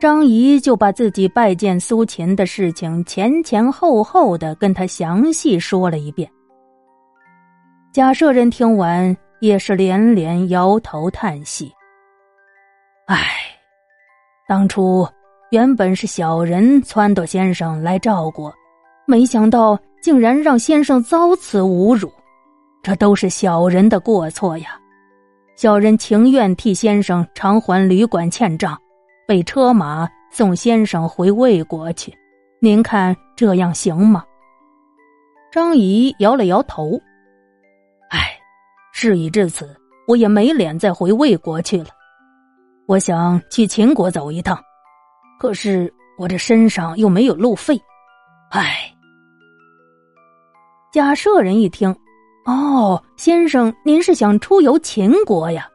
张仪就把自己拜见苏秦的事情前前后后的跟他详细说了一遍。假设人听完也是连连摇头叹息：“唉，当初原本是小人撺掇先生来赵国，没想到竟然让先生遭此侮辱，这都是小人的过错呀！小人情愿替先生偿还旅馆欠账。”备车马送先生回魏国去，您看这样行吗？张仪摇了摇头。唉，事已至此，我也没脸再回魏国去了。我想去秦国走一趟，可是我这身上又没有路费。唉。假设人一听，哦，先生，您是想出游秦国呀？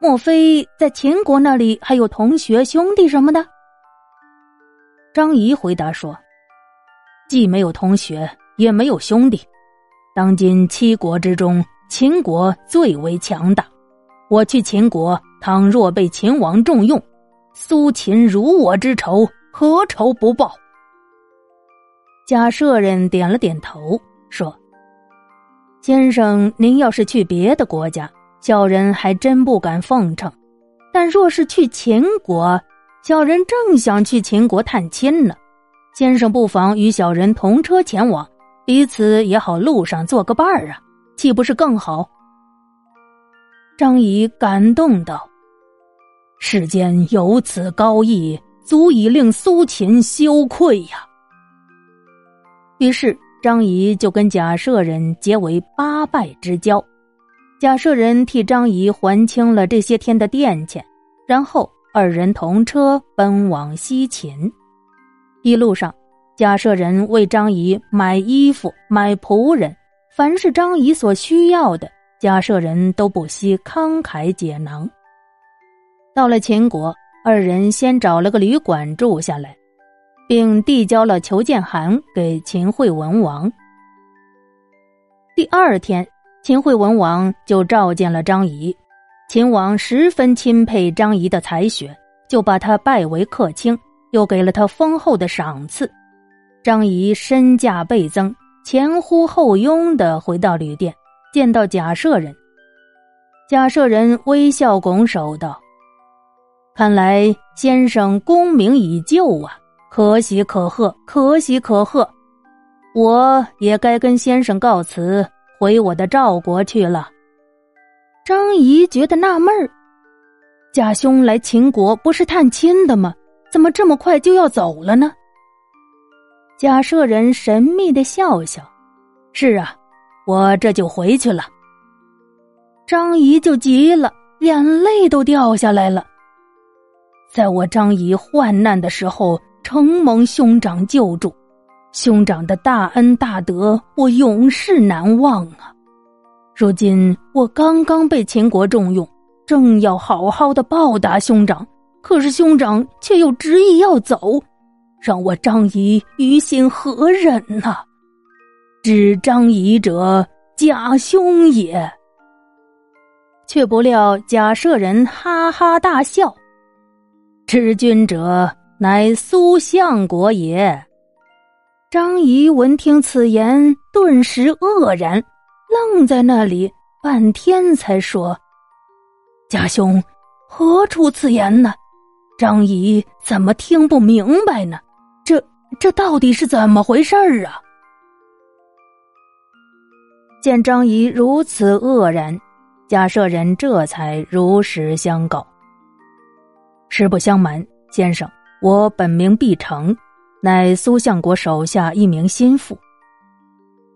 莫非在秦国那里还有同学兄弟什么的？张仪回答说：“既没有同学，也没有兄弟。当今七国之中，秦国最为强大。我去秦国，倘若被秦王重用，苏秦辱我之仇，何仇不报？”贾赦人点了点头，说：“先生，您要是去别的国家。”小人还真不敢奉承，但若是去秦国，小人正想去秦国探亲呢。先生不妨与小人同车前往，彼此也好路上做个伴儿啊，岂不是更好？张仪感动道：“世间有此高义，足以令苏秦羞愧呀。”于是张仪就跟贾赦人结为八拜之交。贾赦人替张仪还清了这些天的垫钱，然后二人同车奔往西秦。一路上，贾赦人为张仪买衣服、买仆人，凡是张仪所需要的，贾赦人都不惜慷慨解囊。到了秦国，二人先找了个旅馆住下来，并递交了求见函给秦惠文王。第二天。秦惠文王就召见了张仪，秦王十分钦佩张仪的才学，就把他拜为客卿，又给了他丰厚的赏赐。张仪身价倍增，前呼后拥的回到旅店，见到贾赦人。贾赦人微笑拱手道：“看来先生功名已就啊，可喜可贺，可喜可贺！我也该跟先生告辞。”回我的赵国去了。张仪觉得纳闷儿：贾兄来秦国不是探亲的吗？怎么这么快就要走了呢？贾赦人神秘的笑笑：“是啊，我这就回去了。”张仪就急了，眼泪都掉下来了。在我张仪患难的时候，承蒙兄长救助。兄长的大恩大德，我永世难忘啊！如今我刚刚被秦国重用，正要好好的报答兄长，可是兄长却又执意要走，让我张仪于心何忍呐？知张仪者，贾兄也。却不料贾赦人哈哈大笑：“知君者，乃苏相国也。”张仪闻听此言，顿时愕然，愣在那里半天，才说：“家兄，何出此言呢？张仪怎么听不明白呢？这这到底是怎么回事儿啊？”见张仪如此愕然，贾赦人这才如实相告：“实不相瞒，先生，我本名毕成。”乃苏相国手下一名心腹。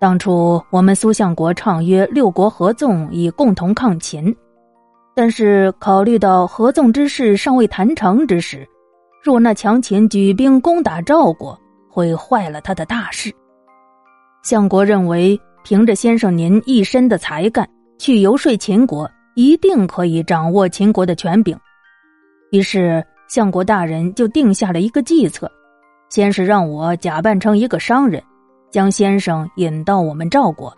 当初我们苏相国倡约六国合纵，以共同抗秦。但是考虑到合纵之事尚未谈成之时，若那强秦举兵攻打赵国，会坏了他的大事。相国认为，凭着先生您一身的才干，去游说秦国，一定可以掌握秦国的权柄。于是，相国大人就定下了一个计策。先是让我假扮成一个商人，将先生引到我们赵国。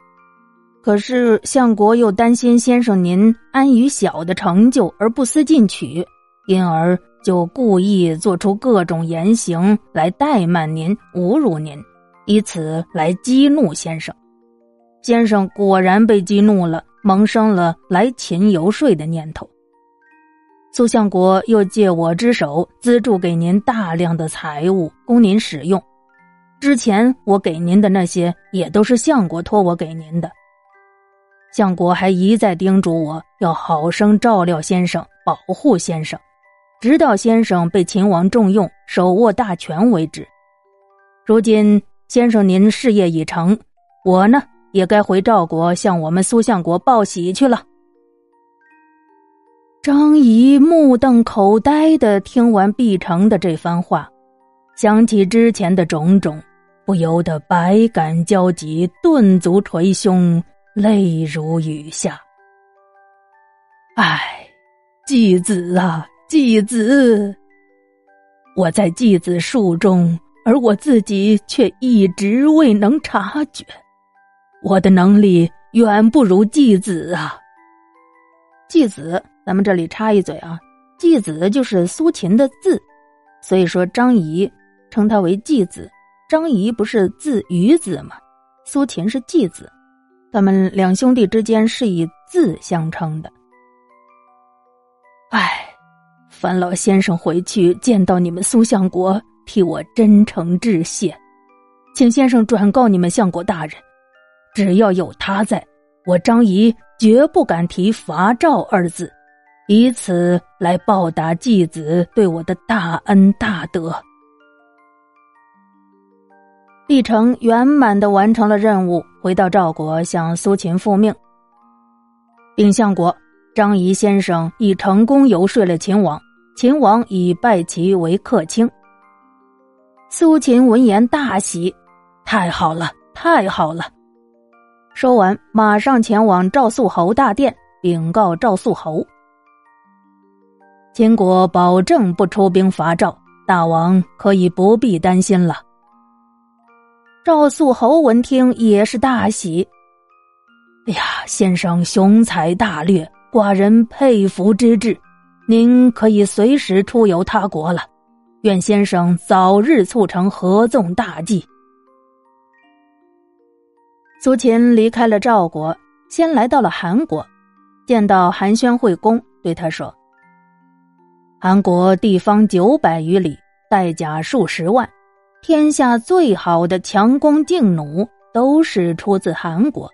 可是相国又担心先生您安于小的成就而不思进取，因而就故意做出各种言行来怠慢您、侮辱您，以此来激怒先生。先生果然被激怒了，萌生了来秦游说的念头。苏相国又借我之手资助给您大量的财物供您使用。之前我给您的那些也都是相国托我给您的。相国还一再叮嘱我要好生照料先生，保护先生，直到先生被秦王重用，手握大权为止。如今先生您事业已成，我呢？也该回赵国向我们苏相国报喜去了。张仪目瞪口呆的听完毕成的这番话，想起之前的种种，不由得百感交集，顿足捶胸，泪如雨下。唉，继子啊，继子！我在继子术中，而我自己却一直未能察觉。我的能力远不如继子啊！继子，咱们这里插一嘴啊，继子就是苏秦的字，所以说张仪称他为继子。张仪不是字于子吗？苏秦是继子，他们两兄弟之间是以字相称的。唉，烦老先生回去见到你们苏相国，替我真诚致谢，请先生转告你们相国大人。只要有他在，我张仪绝不敢提伐赵二字，以此来报答继子对我的大恩大德。毕城圆满的完成了任务，回到赵国向苏秦复命。禀相国，张仪先生已成功游说了秦王，秦王已拜其为客卿。苏秦闻言大喜，太好了，太好了。说完，马上前往赵肃侯大殿禀告赵肃侯。秦国保证不出兵伐赵，大王可以不必担心了。赵肃侯闻听也是大喜。哎呀，先生雄才大略，寡人佩服之至。您可以随时出游他国了。愿先生早日促成合纵大计。苏秦离开了赵国，先来到了韩国，见到韩宣惠公，对他说：“韩国地方九百余里，带甲数十万，天下最好的强弓劲弩都是出自韩国。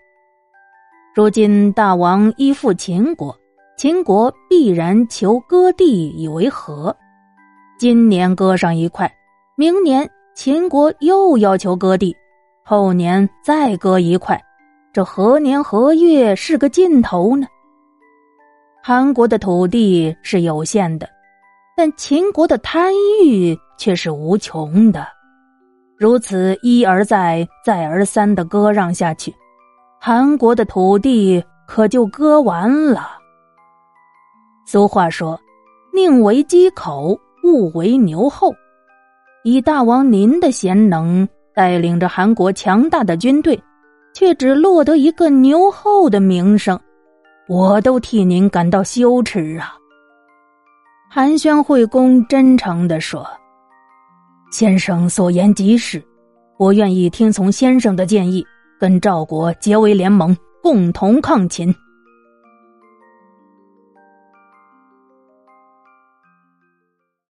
如今大王依附秦国，秦国必然求割地以为和。今年割上一块，明年秦国又要求割地。”后年再割一块，这何年何月是个尽头呢？韩国的土地是有限的，但秦国的贪欲却是无穷的。如此一而再、再而三的割让下去，韩国的土地可就割完了。俗话说：“宁为鸡口，勿为牛后。”以大王您的贤能。带领着韩国强大的军队，却只落得一个牛后的名声，我都替您感到羞耻啊！韩宣惠公真诚的说：“先生所言极是，我愿意听从先生的建议，跟赵国结为联盟，共同抗秦。”